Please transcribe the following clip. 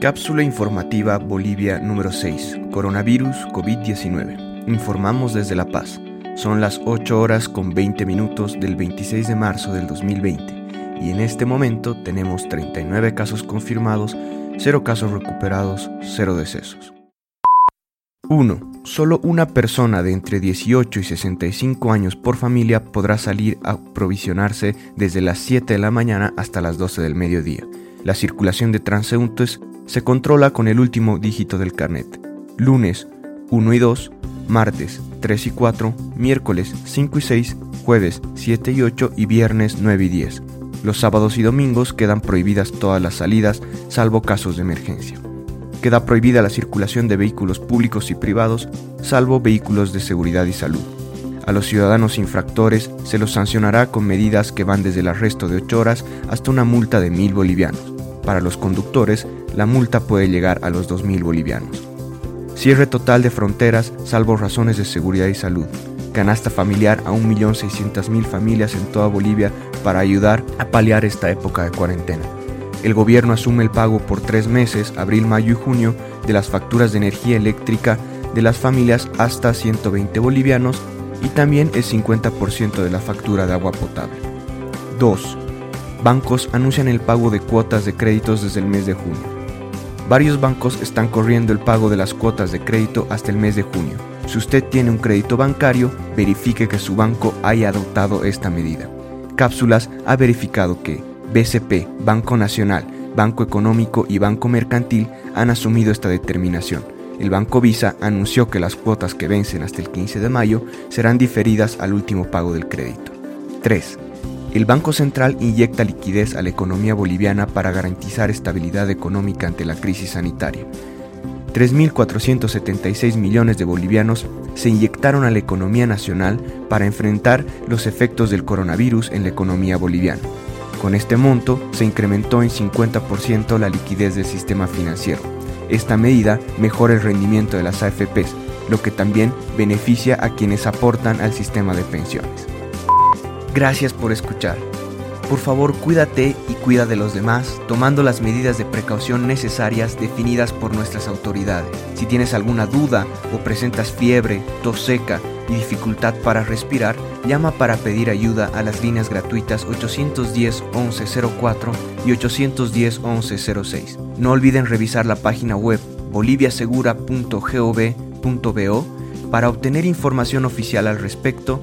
Cápsula informativa Bolivia número 6. Coronavirus COVID-19. Informamos desde La Paz. Son las 8 horas con 20 minutos del 26 de marzo del 2020 y en este momento tenemos 39 casos confirmados, 0 casos recuperados, 0 decesos. 1. Solo una persona de entre 18 y 65 años por familia podrá salir a provisionarse desde las 7 de la mañana hasta las 12 del mediodía. La circulación de transeúntes se controla con el último dígito del carnet. Lunes 1 y 2, martes 3 y 4, miércoles 5 y 6, jueves 7 y 8 y viernes 9 y 10. Los sábados y domingos quedan prohibidas todas las salidas, salvo casos de emergencia. Queda prohibida la circulación de vehículos públicos y privados, salvo vehículos de seguridad y salud. A los ciudadanos infractores se los sancionará con medidas que van desde el arresto de 8 horas hasta una multa de 1.000 bolivianos. Para los conductores, la multa puede llegar a los 2.000 bolivianos. Cierre total de fronteras, salvo razones de seguridad y salud. Canasta familiar a 1.600.000 familias en toda Bolivia para ayudar a paliar esta época de cuarentena. El gobierno asume el pago por tres meses, abril, mayo y junio, de las facturas de energía eléctrica de las familias hasta 120 bolivianos y también el 50% de la factura de agua potable. 2 bancos anuncian el pago de cuotas de créditos desde el mes de junio. Varios bancos están corriendo el pago de las cuotas de crédito hasta el mes de junio. Si usted tiene un crédito bancario, verifique que su banco haya adoptado esta medida. Cápsulas ha verificado que BCP, Banco Nacional, Banco Económico y Banco Mercantil han asumido esta determinación. El Banco Visa anunció que las cuotas que vencen hasta el 15 de mayo serán diferidas al último pago del crédito. 3 el Banco Central inyecta liquidez a la economía boliviana para garantizar estabilidad económica ante la crisis sanitaria. 3.476 millones de bolivianos se inyectaron a la economía nacional para enfrentar los efectos del coronavirus en la economía boliviana. Con este monto se incrementó en 50% la liquidez del sistema financiero. Esta medida mejora el rendimiento de las AFPs, lo que también beneficia a quienes aportan al sistema de pensiones. Gracias por escuchar. Por favor, cuídate y cuida de los demás, tomando las medidas de precaución necesarias definidas por nuestras autoridades. Si tienes alguna duda o presentas fiebre, tos seca y dificultad para respirar, llama para pedir ayuda a las líneas gratuitas 810 1104 y 810 1106. No olviden revisar la página web boliviasegura.gov.bo para obtener información oficial al respecto